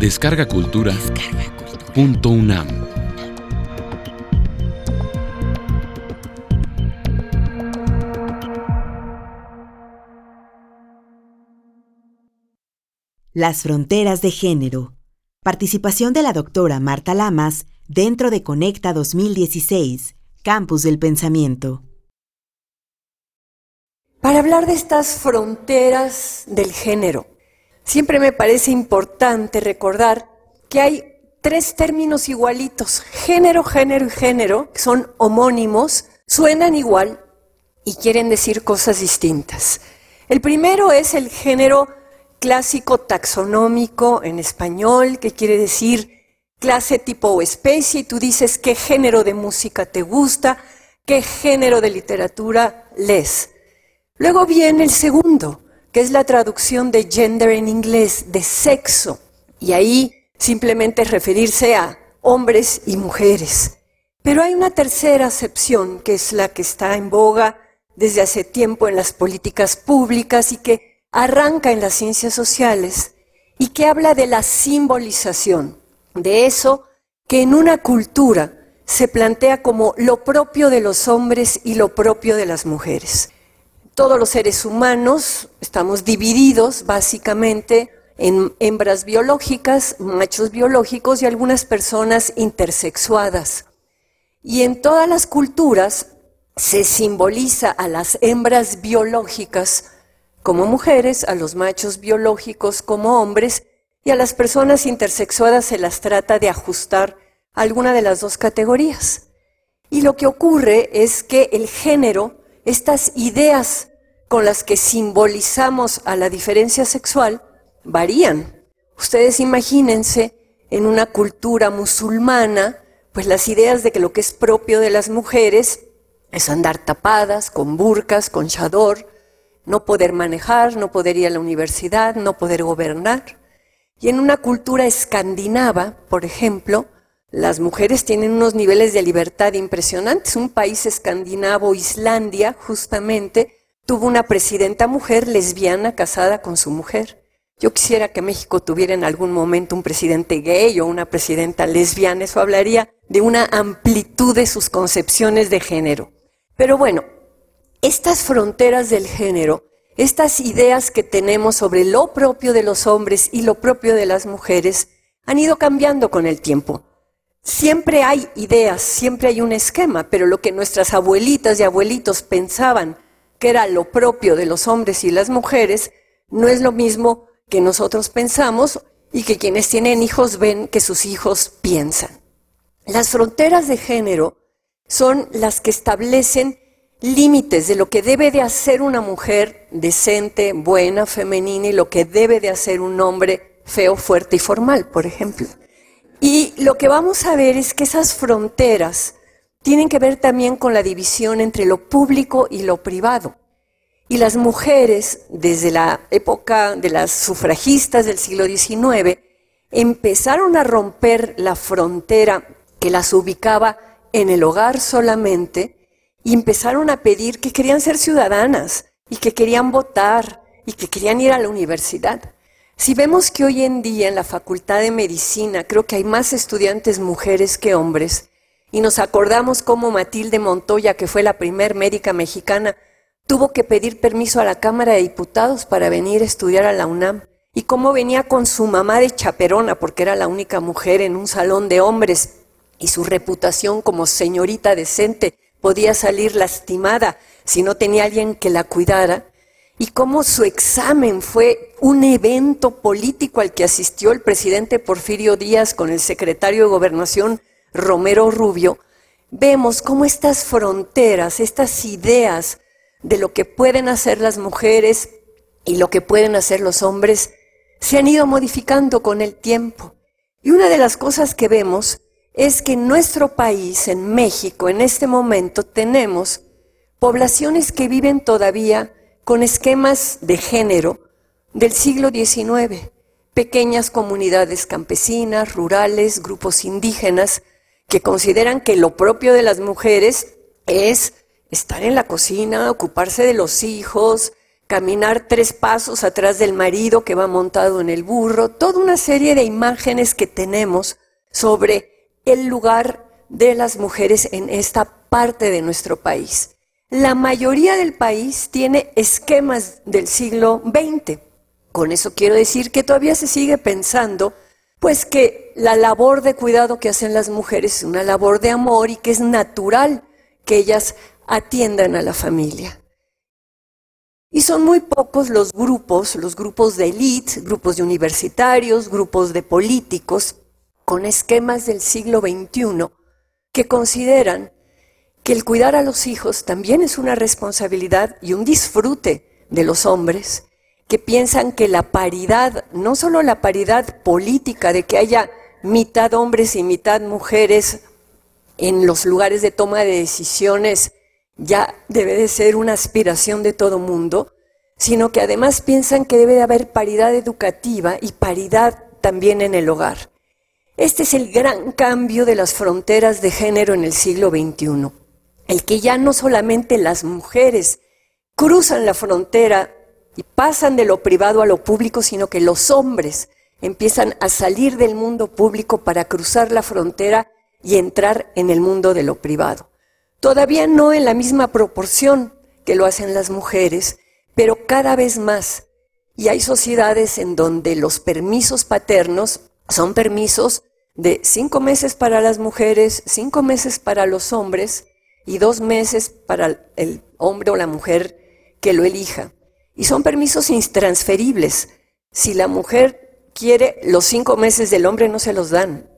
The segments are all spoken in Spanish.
Descarga Cultura. Punto UNAM. Las fronteras de género. Participación de la doctora Marta Lamas dentro de Conecta 2016, Campus del Pensamiento. Para hablar de estas fronteras del género, siempre me parece importante recordar que hay tres términos igualitos, género, género y género, que son homónimos, suenan igual y quieren decir cosas distintas. El primero es el género clásico taxonómico en español, que quiere decir clase, tipo o especie, y tú dices qué género de música te gusta, qué género de literatura lees. Luego viene el segundo, que es la traducción de gender en inglés, de sexo, y ahí simplemente referirse a hombres y mujeres. Pero hay una tercera acepción, que es la que está en boga desde hace tiempo en las políticas públicas y que arranca en las ciencias sociales y que habla de la simbolización de eso que en una cultura se plantea como lo propio de los hombres y lo propio de las mujeres. Todos los seres humanos estamos divididos básicamente en hembras biológicas, machos biológicos y algunas personas intersexuadas. Y en todas las culturas se simboliza a las hembras biológicas como mujeres, a los machos biológicos como hombres y a las personas intersexuadas se las trata de ajustar a alguna de las dos categorías. Y lo que ocurre es que el género, estas ideas con las que simbolizamos a la diferencia sexual, varían. Ustedes imagínense en una cultura musulmana, pues las ideas de que lo que es propio de las mujeres es andar tapadas, con burcas, con chador, no poder manejar, no poder ir a la universidad, no poder gobernar. Y en una cultura escandinava, por ejemplo, las mujeres tienen unos niveles de libertad impresionantes. Un país escandinavo, Islandia, justamente, tuvo una presidenta mujer lesbiana casada con su mujer. Yo quisiera que México tuviera en algún momento un presidente gay o una presidenta lesbiana. Eso hablaría de una amplitud de sus concepciones de género. Pero bueno, estas fronteras del género estas ideas que tenemos sobre lo propio de los hombres y lo propio de las mujeres han ido cambiando con el tiempo. Siempre hay ideas, siempre hay un esquema, pero lo que nuestras abuelitas y abuelitos pensaban que era lo propio de los hombres y las mujeres, no es lo mismo que nosotros pensamos y que quienes tienen hijos ven que sus hijos piensan. Las fronteras de género son las que establecen límites de lo que debe de hacer una mujer decente, buena, femenina y lo que debe de hacer un hombre feo, fuerte y formal, por ejemplo. Y lo que vamos a ver es que esas fronteras tienen que ver también con la división entre lo público y lo privado. Y las mujeres, desde la época de las sufragistas del siglo XIX, empezaron a romper la frontera que las ubicaba en el hogar solamente y empezaron a pedir que querían ser ciudadanas y que querían votar y que querían ir a la universidad. Si vemos que hoy en día en la Facultad de Medicina creo que hay más estudiantes mujeres que hombres, y nos acordamos cómo Matilde Montoya, que fue la primer médica mexicana, tuvo que pedir permiso a la Cámara de Diputados para venir a estudiar a la UNAM, y cómo venía con su mamá de chaperona, porque era la única mujer en un salón de hombres, y su reputación como señorita decente podía salir lastimada si no tenía alguien que la cuidara, y cómo su examen fue un evento político al que asistió el presidente Porfirio Díaz con el secretario de Gobernación Romero Rubio, vemos cómo estas fronteras, estas ideas de lo que pueden hacer las mujeres y lo que pueden hacer los hombres, se han ido modificando con el tiempo. Y una de las cosas que vemos es que en nuestro país, en México, en este momento tenemos poblaciones que viven todavía con esquemas de género del siglo XIX, pequeñas comunidades campesinas, rurales, grupos indígenas, que consideran que lo propio de las mujeres es estar en la cocina, ocuparse de los hijos, caminar tres pasos atrás del marido que va montado en el burro, toda una serie de imágenes que tenemos sobre el lugar de las mujeres en esta parte de nuestro país. La mayoría del país tiene esquemas del siglo XX. Con eso quiero decir que todavía se sigue pensando, pues que la labor de cuidado que hacen las mujeres es una labor de amor y que es natural que ellas atiendan a la familia. Y son muy pocos los grupos, los grupos de élite, grupos de universitarios, grupos de políticos, con esquemas del siglo XXI, que consideran que el cuidar a los hijos también es una responsabilidad y un disfrute de los hombres, que piensan que la paridad, no solo la paridad política de que haya mitad hombres y mitad mujeres en los lugares de toma de decisiones ya debe de ser una aspiración de todo mundo, sino que además piensan que debe de haber paridad educativa y paridad también en el hogar. Este es el gran cambio de las fronteras de género en el siglo XXI, el que ya no solamente las mujeres cruzan la frontera y pasan de lo privado a lo público, sino que los hombres empiezan a salir del mundo público para cruzar la frontera y entrar en el mundo de lo privado. Todavía no en la misma proporción que lo hacen las mujeres, pero cada vez más. Y hay sociedades en donde los permisos paternos son permisos de cinco meses para las mujeres, cinco meses para los hombres y dos meses para el hombre o la mujer que lo elija. Y son permisos intransferibles. Si la mujer quiere los cinco meses del hombre no se los dan.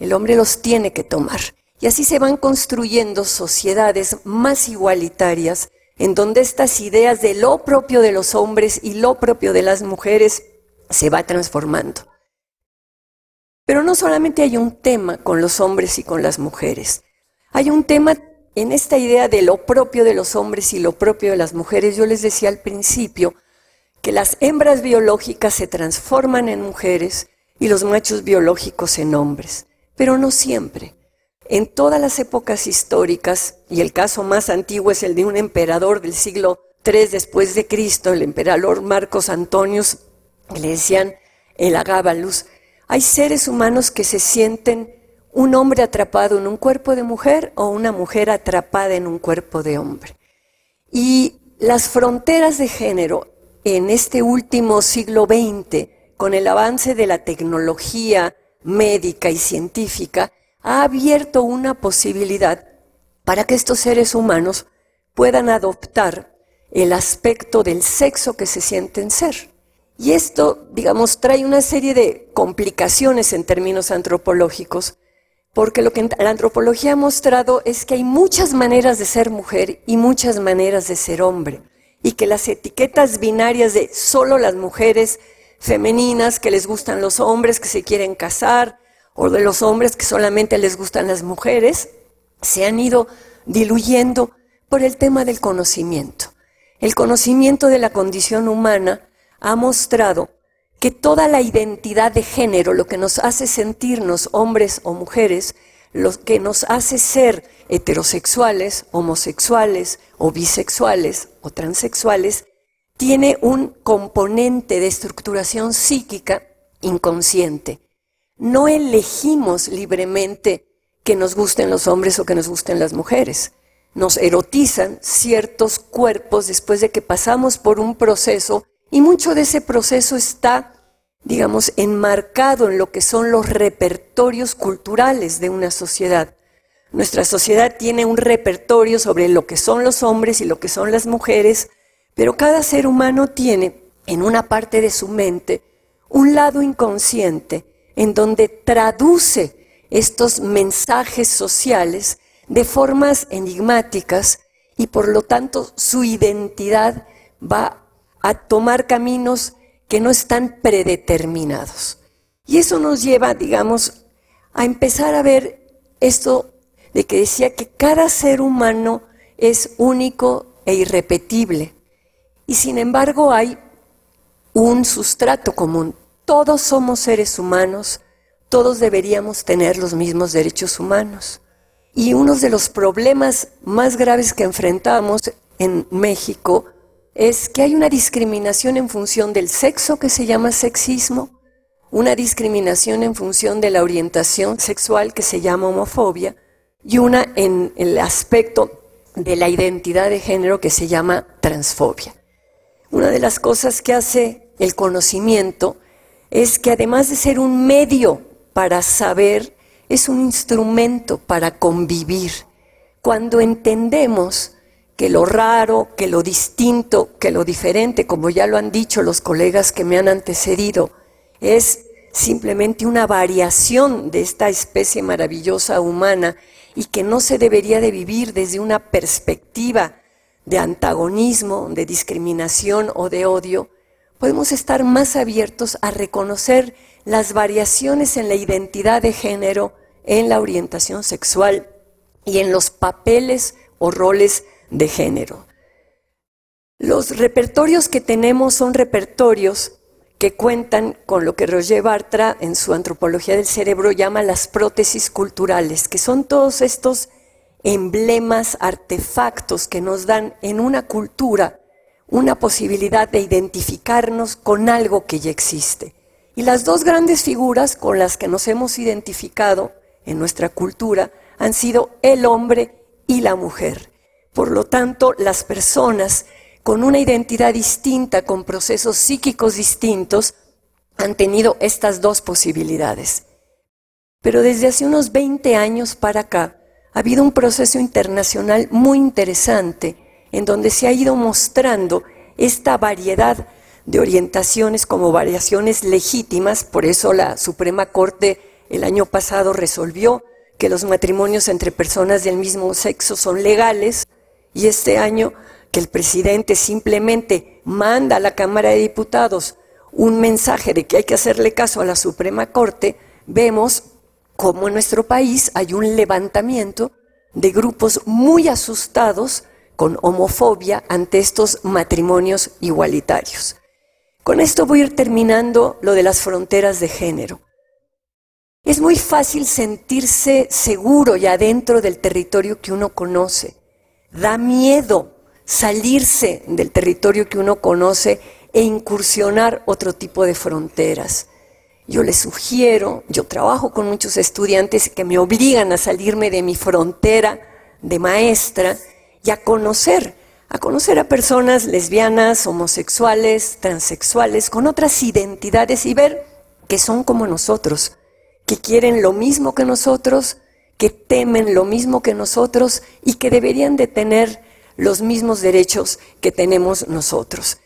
El hombre los tiene que tomar. Y así se van construyendo sociedades más igualitarias, en donde estas ideas de lo propio de los hombres y lo propio de las mujeres se va transformando. Pero no solamente hay un tema con los hombres y con las mujeres, hay un tema en esta idea de lo propio de los hombres y lo propio de las mujeres. Yo les decía al principio que las hembras biológicas se transforman en mujeres y los machos biológicos en hombres, pero no siempre. En todas las épocas históricas, y el caso más antiguo es el de un emperador del siglo III después de Cristo, el emperador Marcos Antonius, le decían el Agábalus, hay seres humanos que se sienten un hombre atrapado en un cuerpo de mujer o una mujer atrapada en un cuerpo de hombre. Y las fronteras de género en este último siglo XX, con el avance de la tecnología médica y científica, ha abierto una posibilidad para que estos seres humanos puedan adoptar el aspecto del sexo que se sienten ser. Y esto, digamos, trae una serie de complicaciones en términos antropológicos, porque lo que la antropología ha mostrado es que hay muchas maneras de ser mujer y muchas maneras de ser hombre, y que las etiquetas binarias de solo las mujeres femeninas que les gustan los hombres, que se quieren casar, o de los hombres que solamente les gustan las mujeres, se han ido diluyendo por el tema del conocimiento. El conocimiento de la condición humana ha mostrado que toda la identidad de género, lo que nos hace sentirnos hombres o mujeres, lo que nos hace ser heterosexuales, homosexuales o bisexuales o transexuales, tiene un componente de estructuración psíquica inconsciente. No elegimos libremente que nos gusten los hombres o que nos gusten las mujeres. Nos erotizan ciertos cuerpos después de que pasamos por un proceso y mucho de ese proceso está, digamos, enmarcado en lo que son los repertorios culturales de una sociedad. Nuestra sociedad tiene un repertorio sobre lo que son los hombres y lo que son las mujeres, pero cada ser humano tiene en una parte de su mente un lado inconsciente en donde traduce estos mensajes sociales de formas enigmáticas y por lo tanto su identidad va a tomar caminos que no están predeterminados. Y eso nos lleva, digamos, a empezar a ver esto de que decía que cada ser humano es único e irrepetible. Y sin embargo hay un sustrato común, todos somos seres humanos, todos deberíamos tener los mismos derechos humanos. Y uno de los problemas más graves que enfrentamos en México es que hay una discriminación en función del sexo que se llama sexismo, una discriminación en función de la orientación sexual que se llama homofobia y una en el aspecto de la identidad de género que se llama transfobia. Una de las cosas que hace el conocimiento es que además de ser un medio para saber, es un instrumento para convivir. Cuando entendemos que lo raro, que lo distinto, que lo diferente, como ya lo han dicho los colegas que me han antecedido, es simplemente una variación de esta especie maravillosa humana y que no se debería de vivir desde una perspectiva de antagonismo, de discriminación o de odio, podemos estar más abiertos a reconocer las variaciones en la identidad de género, en la orientación sexual y en los papeles o roles de género. Los repertorios que tenemos son repertorios que cuentan con lo que Roger Bartra en su antropología del cerebro llama las prótesis culturales, que son todos estos emblemas, artefactos que nos dan en una cultura una posibilidad de identificarnos con algo que ya existe. Y las dos grandes figuras con las que nos hemos identificado en nuestra cultura han sido el hombre y la mujer. Por lo tanto, las personas con una identidad distinta, con procesos psíquicos distintos, han tenido estas dos posibilidades. Pero desde hace unos 20 años para acá, ha habido un proceso internacional muy interesante en donde se ha ido mostrando esta variedad de orientaciones como variaciones legítimas, por eso la Suprema Corte el año pasado resolvió que los matrimonios entre personas del mismo sexo son legales y este año que el presidente simplemente manda a la Cámara de Diputados un mensaje de que hay que hacerle caso a la Suprema Corte, vemos cómo en nuestro país hay un levantamiento de grupos muy asustados con homofobia ante estos matrimonios igualitarios. Con esto voy a ir terminando lo de las fronteras de género. Es muy fácil sentirse seguro ya dentro del territorio que uno conoce. Da miedo salirse del territorio que uno conoce e incursionar otro tipo de fronteras. Yo les sugiero, yo trabajo con muchos estudiantes que me obligan a salirme de mi frontera de maestra y a conocer, a conocer a personas lesbianas, homosexuales, transexuales, con otras identidades y ver que son como nosotros, que quieren lo mismo que nosotros, que temen lo mismo que nosotros y que deberían de tener los mismos derechos que tenemos nosotros.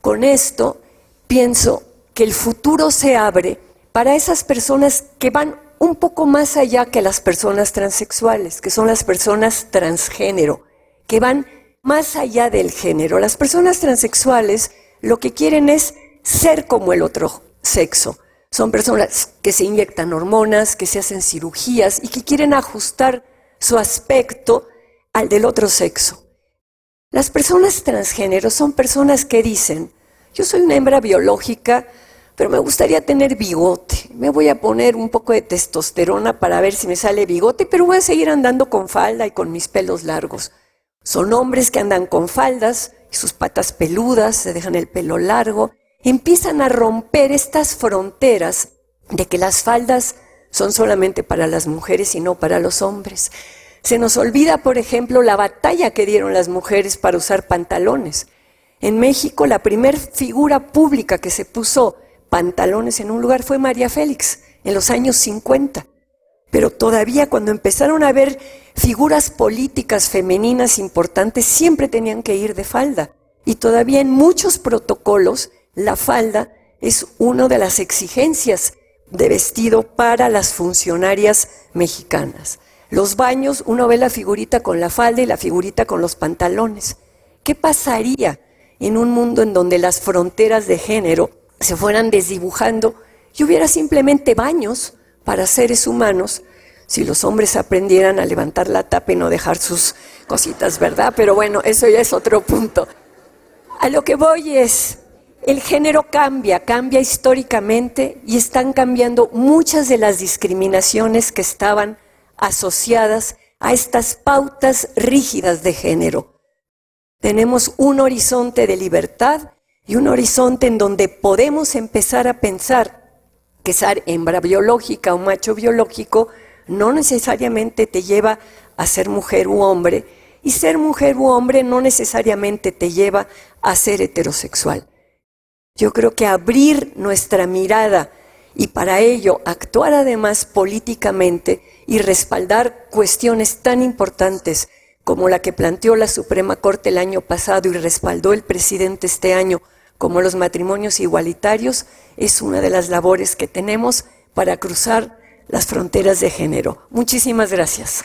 Con esto pienso que el futuro se abre para esas personas que van un poco más allá que las personas transexuales, que son las personas transgénero, que van más allá del género. Las personas transexuales lo que quieren es ser como el otro sexo. Son personas que se inyectan hormonas, que se hacen cirugías y que quieren ajustar su aspecto al del otro sexo. Las personas transgénero son personas que dicen, yo soy una hembra biológica, pero me gustaría tener bigote. Me voy a poner un poco de testosterona para ver si me sale bigote, pero voy a seguir andando con falda y con mis pelos largos. Son hombres que andan con faldas y sus patas peludas, se dejan el pelo largo, empiezan a romper estas fronteras de que las faldas son solamente para las mujeres y no para los hombres. Se nos olvida, por ejemplo, la batalla que dieron las mujeres para usar pantalones. En México, la primer figura pública que se puso pantalones en un lugar fue María Félix, en los años 50. Pero todavía cuando empezaron a ver figuras políticas femeninas importantes, siempre tenían que ir de falda. Y todavía en muchos protocolos, la falda es una de las exigencias de vestido para las funcionarias mexicanas. Los baños, uno ve la figurita con la falda y la figurita con los pantalones. ¿Qué pasaría en un mundo en donde las fronteras de género se fueran desdibujando y hubiera simplemente baños para seres humanos si los hombres aprendieran a levantar la tapa y no dejar sus cositas, ¿verdad? Pero bueno, eso ya es otro punto. A lo que voy es, el género cambia, cambia históricamente y están cambiando muchas de las discriminaciones que estaban asociadas a estas pautas rígidas de género. Tenemos un horizonte de libertad y un horizonte en donde podemos empezar a pensar que ser hembra biológica o macho biológico no necesariamente te lleva a ser mujer u hombre y ser mujer u hombre no necesariamente te lleva a ser heterosexual. Yo creo que abrir nuestra mirada y para ello actuar además políticamente y respaldar cuestiones tan importantes como la que planteó la Suprema Corte el año pasado y respaldó el presidente este año, como los matrimonios igualitarios, es una de las labores que tenemos para cruzar las fronteras de género. Muchísimas gracias.